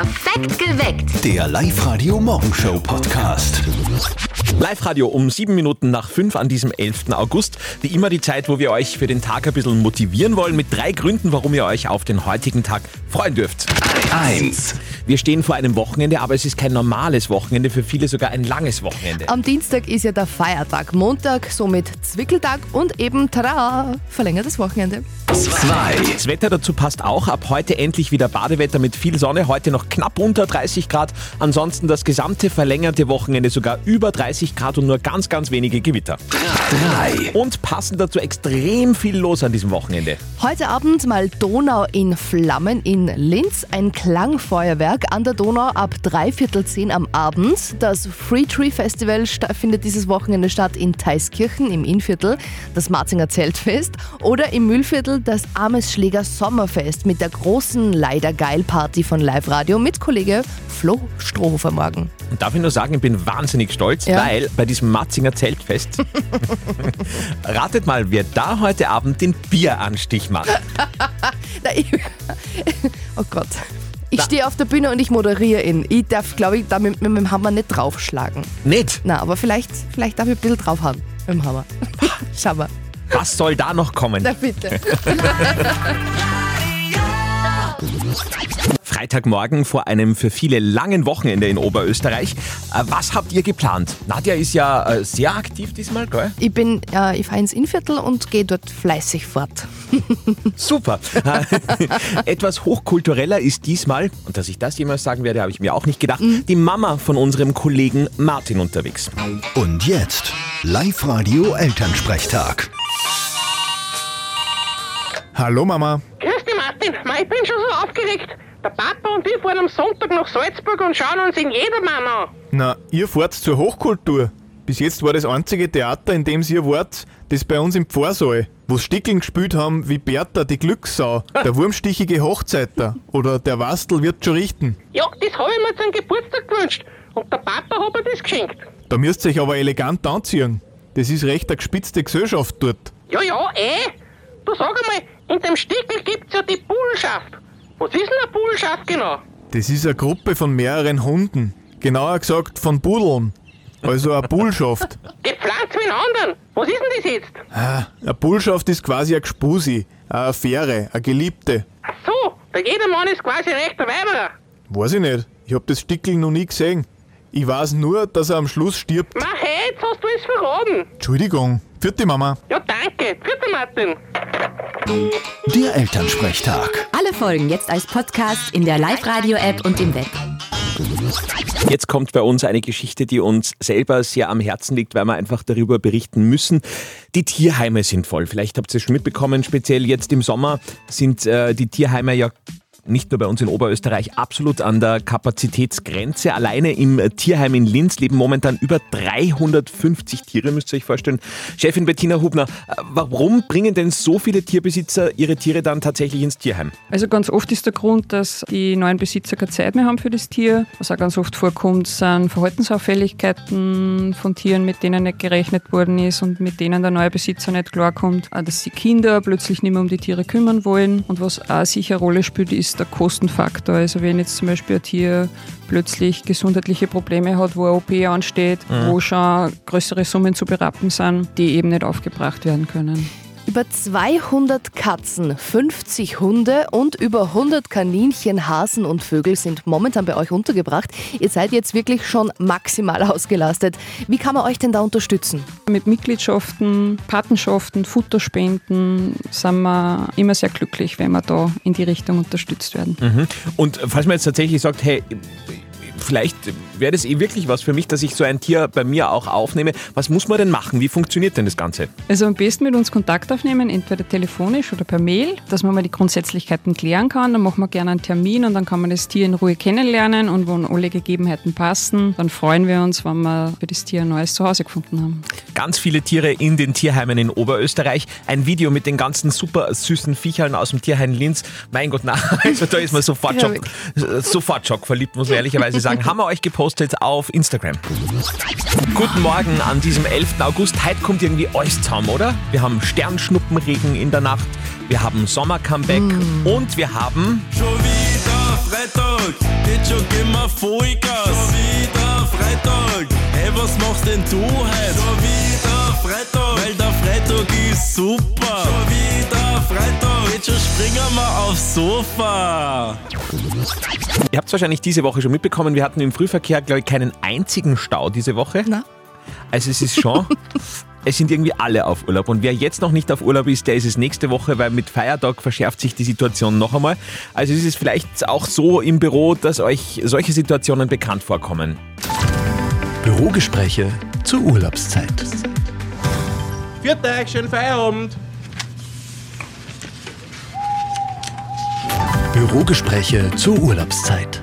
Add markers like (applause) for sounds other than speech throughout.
Perfekt geweckt. Der Live-Radio-Morgenshow-Podcast. Live-Radio um sieben Minuten nach fünf an diesem 11. August. Wie immer die Zeit, wo wir euch für den Tag ein bisschen motivieren wollen, mit drei Gründen, warum ihr euch auf den heutigen Tag freuen dürft. 1. Wir stehen vor einem Wochenende, aber es ist kein normales Wochenende, für viele sogar ein langes Wochenende. Am Dienstag ist ja der Feiertag, Montag somit Zwickeltag und eben, tada, verlängertes Wochenende. 2. Das Wetter dazu passt auch. Ab heute endlich wieder Badewetter mit viel Sonne. Heute noch knapp unter 30 Grad. Ansonsten das gesamte verlängerte Wochenende sogar über 30 Grad und nur ganz, ganz wenige Gewitter. 3. Und passend dazu extrem viel los an diesem Wochenende. Heute Abend mal Donau in Flammen in Linz, ein Klangfeuerwerk an der Donau ab dreiviertel zehn am Abend. Das Free Tree Festival findet dieses Wochenende statt in Theiskirchen im Innviertel, das Marzinger Zeltfest oder im Mühlviertel das Amesschläger Sommerfest mit der großen Leider Geil Party von Live Radio mit Kollege Flo Strohhofer morgen. Und darf ich nur sagen, ich bin wahnsinnig stolz, Ja. weil bei diesem Matzinger Zeltfest, (laughs) ratet mal, wer da heute Abend den Bieranstich macht. (laughs) (laughs) Oh Gott. Ich stehe auf der Bühne und ich moderiere ihn. Ich darf, glaube ich, damit mit dem Hammer nicht draufschlagen. Nicht? Na, aber vielleicht, vielleicht darf ich ein bisschen draufhauen mit dem Hammer. Schau mal. Was soll da noch kommen? Na bitte. Freitagmorgen vor einem für viele langen Wochenende in Oberösterreich. Äh, Was habt ihr geplant? Nadja ist ja äh, sehr aktiv diesmal, gell? Ich bin, äh, ich fahre ins Innviertel und gehe dort fleißig fort. (laughs) Super. Äh, (laughs) Etwas hochkultureller ist diesmal, und dass ich das jemals sagen werde, habe ich mir auch nicht gedacht, die Mama von unserem Kollegen Martin unterwegs. Und jetzt Live-Radio Elternsprechtag. Hallo Mama. Grüß dich, Martin. Ich bin schon so aufgeregt. Der Papa und ich fahren am Sonntag nach Salzburg und schauen uns in Jedermann an. Na, ihr fahrt zur Hochkultur. Bis jetzt war das einzige Theater, in dem ihr wart, das bei uns im Pfarrsaal, wo Stickeln gespielt haben wie Bertha die Glückssau, der wurmstichige Hochzeiter oder der Wastel wird schon richten. Ja, das habe ich mir zum Geburtstag gewünscht. Und der Papa hat mir das geschenkt. Da müsst ihr euch aber elegant anziehen. Das ist recht eine gespitzte Gesellschaft dort. Ja, ja, eh. Du sag einmal, in dem Stickel gibt's ja die Bullschaft. Was ist denn eine Bullschaft genau? Das ist eine Gruppe von mehreren Hunden. Genauer gesagt von Budeln. Also eine Bullschaft. (laughs) Die Pflanze wie einen anderen. Was ist denn das jetzt? Ah, Eine Bullschaft ist quasi eine Gspusi, eine Affäre, eine Geliebte. Ach so, der Jedermann ist quasi recht der Weiberer. Weiß ich nicht. Ich hab das Stickel noch nie gesehen. Ich weiß nur, dass er am Schluss stirbt. Ma, hey, jetzt hast du es verraten. Entschuldigung. Vierte Mama. Ja, danke. Vierte Martin. Der Elternsprechtag. Alle Folgen jetzt als Podcast in der Live-Radio-App und im Web. Jetzt kommt bei uns eine Geschichte, die uns selber sehr am Herzen liegt, weil wir einfach darüber berichten müssen. Die Tierheime sind voll. Vielleicht habt ihr es schon mitbekommen, speziell jetzt im Sommer sind äh, die Tierheime ja nicht nur bei uns in Oberösterreich absolut an der Kapazitätsgrenze. Alleine im Tierheim in Linz leben momentan über 350 Tiere, müsst ihr euch vorstellen. Chefin Bettina Hubner, warum bringen denn so viele Tierbesitzer ihre Tiere dann tatsächlich ins Tierheim? Also ganz oft ist der Grund, dass die neuen Besitzer keine Zeit mehr haben für das Tier. Was auch ganz oft vorkommt, sind Verhaltensauffälligkeiten von Tieren, mit denen nicht gerechnet worden ist und mit denen der neue Besitzer nicht klarkommt. Auch, Dass die Kinder plötzlich nicht mehr um die Tiere kümmern wollen. Und was auch sicher eine Rolle spielt, ist der Kostenfaktor. Also wenn jetzt zum Beispiel ein Tier plötzlich gesundheitliche Probleme hat, wo eine OP ansteht, wo schon größere Summen zu berappen sind, die eben nicht aufgebracht werden können. Über 200 Katzen, 50 Hunde und über 100 Kaninchen, Hasen und Vögel sind momentan bei euch untergebracht. Ihr seid jetzt wirklich schon maximal (laughs) ausgelastet. Wie kann man euch denn da unterstützen? Mit Mitgliedschaften, Patenschaften, Futterspenden sind wir immer sehr glücklich, wenn wir da in die Richtung unterstützt werden. Und falls man jetzt tatsächlich sagt, hey, vielleicht wäre das eh wirklich was für mich, dass ich so ein Tier bei mir auch aufnehme. Was muss man denn machen? Wie funktioniert denn das Ganze? Also am besten mit uns Kontakt aufnehmen, entweder telefonisch oder per Mail, dass man mal die Grundsätzlichkeiten klären kann. Dann machen wir gerne einen Termin und dann kann man das Tier in Ruhe kennenlernen und wenn alle Gegebenheiten passen, dann freuen wir uns, wenn wir für das Tier ein neues Zuhause gefunden haben. Ganz viele Tiere in den Tierheimen in Oberösterreich. Ein Video mit den ganzen super süßen Viechern aus dem Tierheim Linz. Mein Gott, na, (laughs) also da ist man sofort schock, sofort schockverliebt, muss man ehrlicherweise sagen. (laughs) Haben wir euch gepostet auf Instagram. Guten Morgen an diesem 11. August. Heute kommt irgendwie alles zusammen, oder? Wir haben Sternschnuppenregen in der Nacht, wir haben Sommer-Comeback und wir haben Schon wieder Freitag, jetzt schon wir Vollgas. Schon wieder Freitag, hey, was machst denn du heute? Schon wieder Freitag ist super. Schon wieder Freitag, jetzt schon springen wir aufs Sofa. Ihr habt es wahrscheinlich diese Woche schon mitbekommen, wir hatten im Frühverkehr, glaube ich, keinen einzigen Stau diese Woche. Na? Also es ist schon, (laughs) es sind irgendwie alle auf Urlaub. Und wer jetzt noch nicht auf Urlaub ist, der ist es nächste Woche, weil mit Feiertag verschärft sich die Situation noch einmal. Also es ist vielleicht auch so im Büro, dass euch solche Situationen bekannt vorkommen. Bürogespräche zur Urlaubszeit. Viert euch, schönen Feierabend. Bürogespräche zur Urlaubszeit.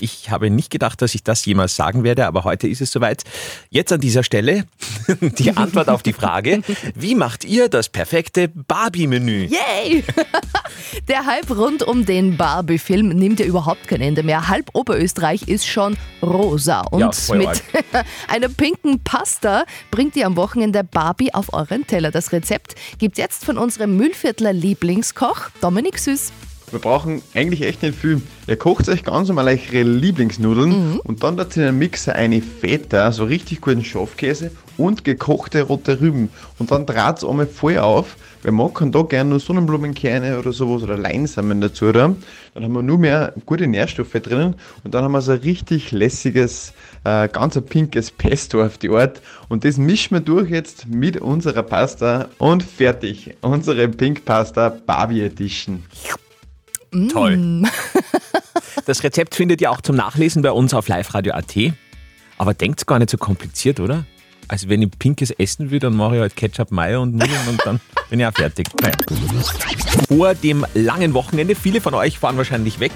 Ich habe nicht gedacht, dass ich das jemals sagen werde, aber heute ist es soweit. Jetzt an dieser Stelle (laughs) die Antwort auf die Frage, wie macht ihr das perfekte Barbie-Menü? Yay! (laughs) Der Hype rund um den Barbie-Film nimmt ja überhaupt kein Ende mehr. Halb Oberösterreich ist schon rosa. Und Ja, mit (laughs) einer pinken Pasta bringt ihr am Wochenende Barbie auf euren Teller. Das Rezept gibt's jetzt von unserem Mühlviertler Lieblingskoch Dominik Süß. Wir brauchen eigentlich echt nicht viel. Ihr kocht euch ganz normal eure Lieblingsnudeln und dann dazu in den Mixer eine Feta, so richtig guten Schafkäse und gekochte rote Rüben. Und dann draht es einmal voll auf. Wer mag, kann da gerne nur Sonnenblumenkerne oder sowas oder Leinsamen dazu da. Dann haben wir nur mehr gute Nährstoffe drinnen und dann haben wir so ein richtig lässiges, äh, ganz ein pinkes Pesto auf die Art. Und das mischen wir durch jetzt mit unserer Pasta und fertig. Unsere Pink Pasta Barbie Edition. Toll. (laughs) Das Rezept findet ihr auch zum Nachlesen bei uns auf liveradio.at. Aber denkt's gar nicht so kompliziert, oder? Also wenn ich Pinkes essen will, dann mache ich halt Ketchup, Mayo und Nudeln und dann (laughs) bin ich auch fertig. Naja. Vor dem langen Wochenende, viele von euch fahren wahrscheinlich weg.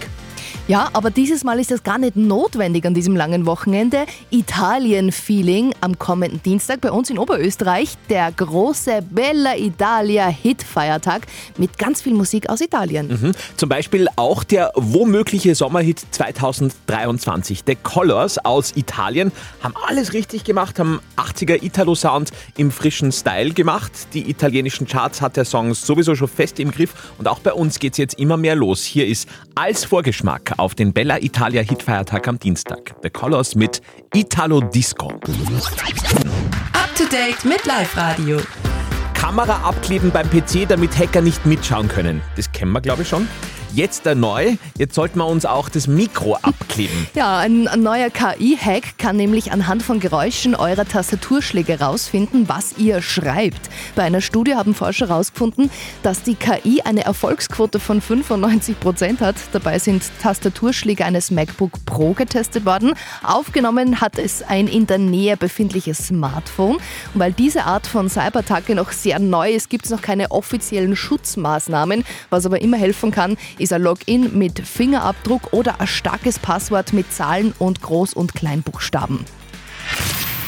Ja, aber dieses Mal ist das gar nicht notwendig an diesem langen Wochenende. Italien-Feeling am kommenden Dienstag bei uns in Oberösterreich. Der große Bella Italia Hit-Feiertag mit ganz viel Musik aus Italien. Mhm. Zum Beispiel auch der womögliche Sommerhit 2023. The Colors aus Italien haben alles richtig gemacht, haben 80er Italo-Sound im frischen Style gemacht. Die italienischen Charts hat der Song sowieso schon fest im Griff und auch bei uns geht's jetzt immer mehr los. Hier ist als Vorgeschmack auf den Bella Italia Hitfeiertag am Dienstag. The Colors mit Italo Disco. Up to date mit Live Radio. Kamera abkleben beim PC, damit Hacker nicht mitschauen können. Das kennen wir, glaube ich, schon. Jetzt neu. Jetzt sollten wir uns auch das Mikro abkleben. Ja, ein, neuer KI-Hack kann nämlich anhand von Geräuschen eurer Tastaturschläge herausfinden, was ihr schreibt. Bei einer Studie haben Forscher herausgefunden, dass die KI eine Erfolgsquote von 95 Prozent hat. Dabei sind Tastaturschläge eines MacBook Pro getestet worden. Aufgenommen hat es ein in der Nähe befindliches Smartphone. Und weil diese Art von Cyberattacke noch sehr neu ist, gibt es noch keine offiziellen Schutzmaßnahmen. Was aber immer helfen kann, ist ein Login mit Fingerabdruck oder ein starkes Passwort mit Zahlen und Groß- und Kleinbuchstaben.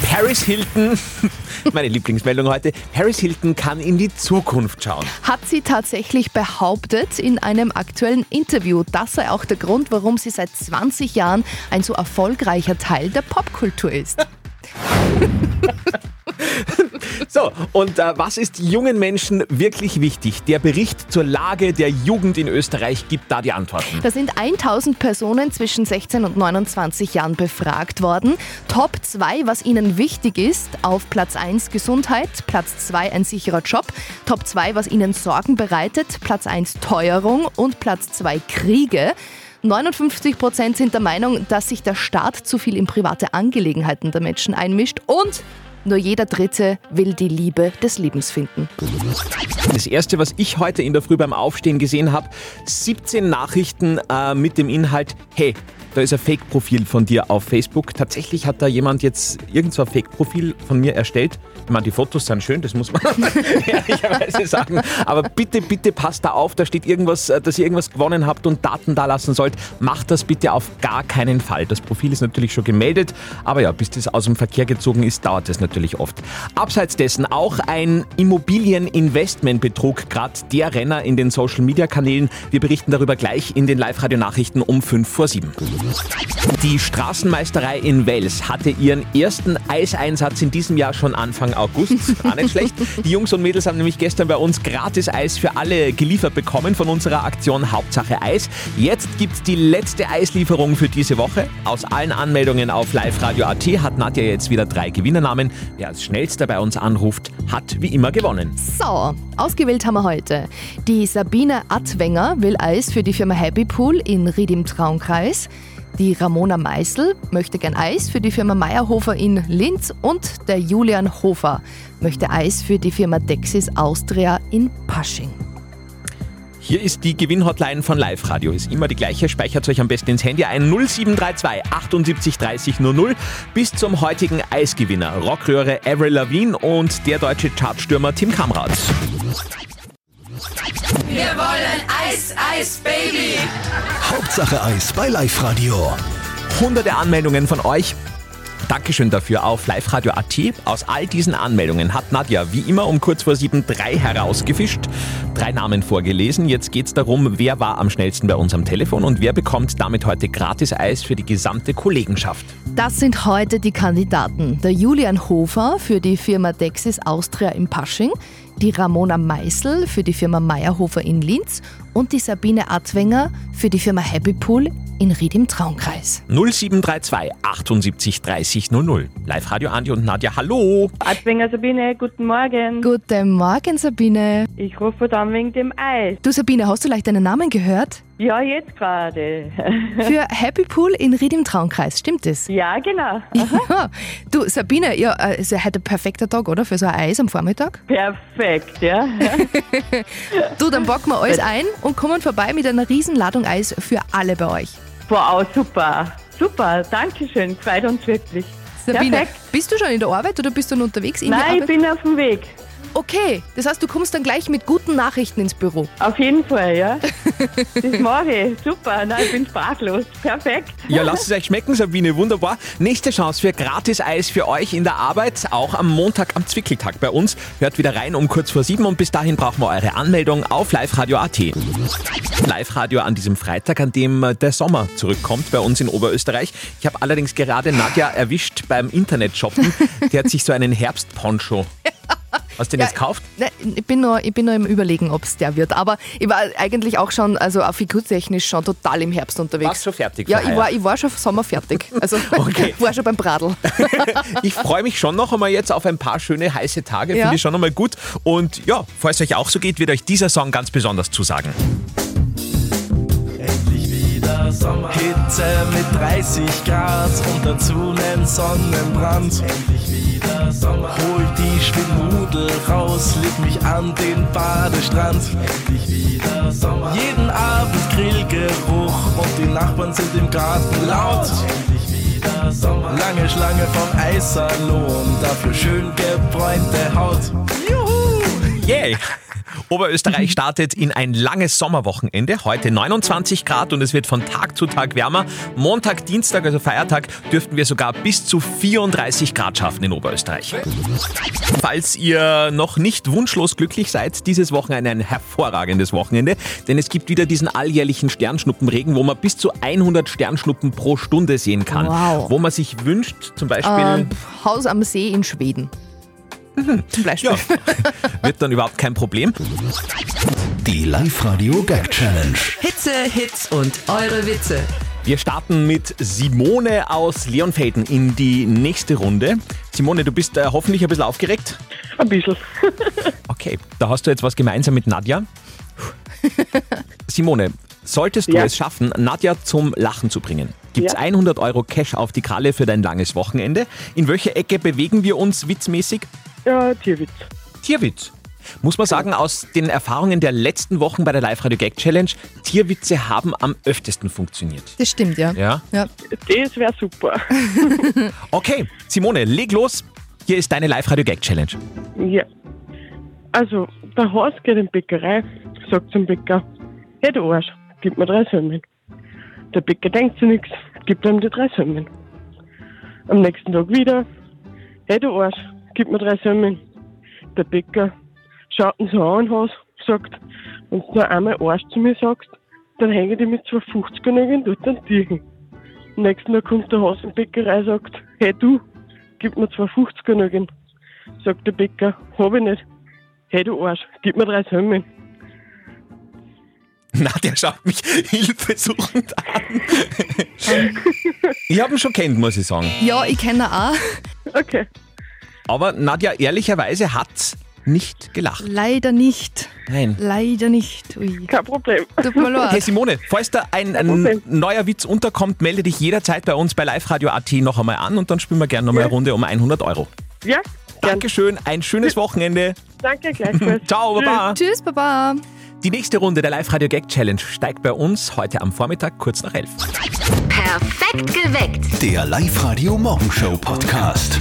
Paris Hilton, (laughs) meine Lieblingsmeldung heute, Paris Hilton kann in die Zukunft schauen. Hat sie tatsächlich behauptet in einem aktuellen Interview. Das sei auch der Grund, warum sie seit 20 Jahren ein so erfolgreicher Teil der Popkultur ist. (laughs) So, und äh, was ist jungen Menschen wirklich wichtig? Der Bericht zur Lage der Jugend in Österreich gibt da die Antworten. Da sind 1000 Personen zwischen 16 und 29 Jahren befragt worden. Top 2, was ihnen wichtig ist, auf Platz 1 Gesundheit, Platz 2 ein sicherer Job, Top 2, was ihnen Sorgen bereitet, Platz 1 Teuerung und Platz 2 Kriege. 59 Prozent sind der Meinung, dass sich der Staat zu viel in private Angelegenheiten der Menschen einmischt und nur jeder Dritte will die Liebe des Lebens finden. Das erste, was ich heute in der Früh beim Aufstehen gesehen habe, 17 Nachrichten äh, mit dem Inhalt, hey, da ist ein Fake-Profil von dir auf Facebook. Tatsächlich hat da jemand jetzt irgend so ein Fake-Profil von mir erstellt. Ich meine, die Fotos sind schön, das muss man (laughs) ehrlicherweise sagen. Aber bitte, bitte passt da auf, da steht irgendwas, äh, dass ihr irgendwas gewonnen habt und Daten da lassen sollt. Macht das bitte auf gar keinen Fall. Das Profil ist natürlich schon gemeldet, aber ja, bis das aus dem Verkehr gezogen ist, dauert es natürlich oft. Abseits dessen auch ein Immobilieninvestmentbetrug, gerade der Renner in den Social-Media-Kanälen. Wir berichten darüber gleich in den Live-Radio-Nachrichten um 5 vor 7. Die Straßenmeisterei in Wels hatte ihren ersten Eiseinsatz in diesem Jahr schon Anfang August. (laughs) Auch nicht schlecht. Die Jungs und Mädels haben nämlich gestern bei uns gratis Eis für alle geliefert bekommen von unserer Aktion Hauptsache Eis. Jetzt gibt's die letzte Eislieferung für diese Woche. Aus allen Anmeldungen auf liveradio.at hat Nadja jetzt wieder drei Gewinnernamen. Wer als schnellster bei uns anruft, hat wie immer gewonnen. So, ausgewählt haben wir heute. Die Sabine Attwenger will Eis für die Firma Happy Pool in Ried im Traunkreis. Die Ramona Meißel möchte gern Eis für die Firma Meyerhofer in Linz und der Julian Hofer möchte Eis für die Firma Dexis Austria in Pasching. Hier ist die Gewinnhotline von Live Radio. Ist immer die gleiche. Speichert euch am besten ins Handy ein 0732 78 30 00 bis zum heutigen Eisgewinner. Rockröhre Avril Lavigne und der deutsche Chartstürmer Tim Kamrat. Wir wollen Eis, Eis, Baby. Hauptsache Eis bei Live Radio. Hunderte Anmeldungen von euch. Dankeschön dafür auf liveradio.at. Aus all diesen Anmeldungen hat Nadja wie immer um kurz vor sieben drei herausgefischt, drei Namen vorgelesen. Jetzt geht es darum, wer war am schnellsten bei uns am Telefon und wer bekommt damit heute gratis Eis für die gesamte Kollegenschaft. Das sind heute die Kandidaten. Der Julian Hofer für die Firma Dexis Austria in Pasching, die Ramona Meißel für die Firma Meyerhofer in Linz und die Sabine Adwenger für die Firma Happy Pool in Ried im Traunkreis. 0732 78 30 00. Live Radio Andi und Nadja, hallo. Adwinger Sabine, guten Morgen. Guten Morgen, Sabine. Ich rufe dann wegen dem Eis. Du, Sabine, hast du leicht deinen Namen gehört? Ja, jetzt gerade. (laughs) Für Happy Pool in Ried im Traunkreis, stimmt das? Ja, genau. Ja. Du, Sabine, ja, äh, ist heute ein perfekter Tag, oder? Für so ein Eis am Vormittag? Perfekt, ja. (laughs) Du, dann packen wir alles ein und kommen vorbei mit einer Riesenladung Eis für alle bei euch. Wow, super. Super, danke schön. Freut uns wirklich. Sabine, Perfekt. bist du schon in der Arbeit oder bist du noch unterwegs in Nein, ich bin auf dem Weg. Okay, das heißt, du kommst dann gleich mit guten Nachrichten ins Büro. Auf jeden Fall, ja. (laughs) Das mache ich. Super. Nein, ich bin sprachlos. Perfekt. Ja, lasst es euch schmecken, Sabine, wunderbar. Nächste Chance für gratis Eis für euch in der Arbeit, auch am Montag am Zwickeltag bei uns. Hört wieder rein um kurz vor sieben und bis dahin brauchen wir eure Anmeldung auf liveradio.at. Live-Radio an diesem Freitag, an dem der Sommer zurückkommt bei uns in Oberösterreich. Ich habe allerdings gerade Nadja erwischt beim Internet-Shoppen. Die hat sich so einen Herbstponcho. (laughs) Hast du den Ja, jetzt gekauft? Ne, ich bin nur, ich bin nur im Überlegen, ob es der wird. Aber ich war eigentlich auch schon, also auch figurtechnisch schon total im Herbst unterwegs. Warst schon fertig Ja, ich war, ich war schon Sommer fertig. Also (laughs) Okay. (laughs) war schon beim Bradl. (laughs) Ich freue mich schon noch einmal jetzt auf ein paar schöne heiße Tage. Ja. Finde ich schon einmal gut. Und ja, falls es euch auch so geht, wird euch dieser Song ganz besonders zusagen. Endlich wieder Sommer. Hitze mit 30 Grad und dazu nen Sonnenbrand. Endlich wieder Sommer. Hol die Schwindnudel raus, leg mich an den Badestrand. Endlich wieder Sommer. Jeden Abend Grillgeruch und die Nachbarn sind im Garten laut. Endlich wieder Sommer. Lange Schlange vom Eissalon, dafür schön gebräunte Haut. Juhu! Yay! Oberösterreich startet in ein langes Sommerwochenende. Heute 29 Grad und es wird von Tag zu Tag wärmer. Montag, Dienstag, also Feiertag, dürften wir sogar bis zu 34 Grad schaffen in Oberösterreich. Falls ihr noch nicht wunschlos glücklich seid, dieses Wochenende ein hervorragendes Wochenende, denn es gibt wieder diesen alljährlichen Sternschnuppenregen, wo man bis zu 100 Sternschnuppen pro Stunde sehen kann. Wow. Wo man sich wünscht, zum Beispiel... Ähm, Haus am See in Schweden. Zum Beispiel. Ja, (laughs) wird dann überhaupt kein Problem. Die Live-Radio Gag Challenge. Hitze, Hits und eure Witze. Wir starten mit Simone aus Leonfelden in die nächste Runde. Simone, du bist äh, hoffentlich ein bisschen aufgeregt. Ein bisschen. (laughs) Okay, da hast du jetzt was gemeinsam mit Nadja. (laughs) Simone, solltest du Ja. es schaffen, Nadja zum Lachen zu bringen, gibt's Ja. 100 Euro Cash auf die Kralle für dein langes Wochenende. In welche Ecke bewegen wir uns witzmäßig? Ja, Tierwitz. Tierwitz. Muss man sagen, aus den Erfahrungen der letzten Wochen bei der Live-Radio Gag Challenge, Tierwitze haben am öftesten funktioniert. Das stimmt, ja. Ja? ja. Das wäre super. (laughs) Okay, Simone, leg los. Hier ist deine Live-Radio Gag Challenge. Ja. Also, der Horst geht in die Bäckerei, sagt zum Bäcker, hey du Arsch, gib mir drei Semmeln. Der Bäcker denkt sich nichts, gibt ihm die drei Semmeln. Am nächsten Tag wieder, hey du Arsch, gib mir drei Semmeln. Der Bäcker schaut ihn so an, Haus, sagt, wenn du nur einmal Arsch zu mir sagst, dann hänge ich dich mit 250 irgendwo dort an Tieren. Nächsten Tag kommt der Haus in die Bäckerei sagt, hey du, gib mir 2,50 genügend. Sagt der Bäcker, hab ich nicht. Hey du Arsch, gib mir drei Semmeln. (laughs) Na, der schaut mich (laughs) hilfesuchend an. (laughs) ich habe ihn schon kennt, muss ich sagen. Ja, ich kenne ihn auch. Okay. Aber Nadja, ehrlicherweise hat nicht gelacht. Leider nicht. Nein. Leider nicht. Ui. Kein Problem. Tut mir leid. Hey Simone, falls da ein, ein neuer Witz unterkommt, melde dich jederzeit bei uns bei Live Radio AT noch einmal an und dann spielen wir gerne noch mal eine Runde um 100 Euro. Ja, Dankeschön, ein schönes Wochenende. danke gleichfalls. (laughs) Ciao, Baba. Tschüss, Baba. Die nächste Runde der Live Radio Gag Challenge steigt bei uns heute am Vormittag kurz nach elf. Perfekt geweckt. Der Live-Radio Morgenshow Podcast.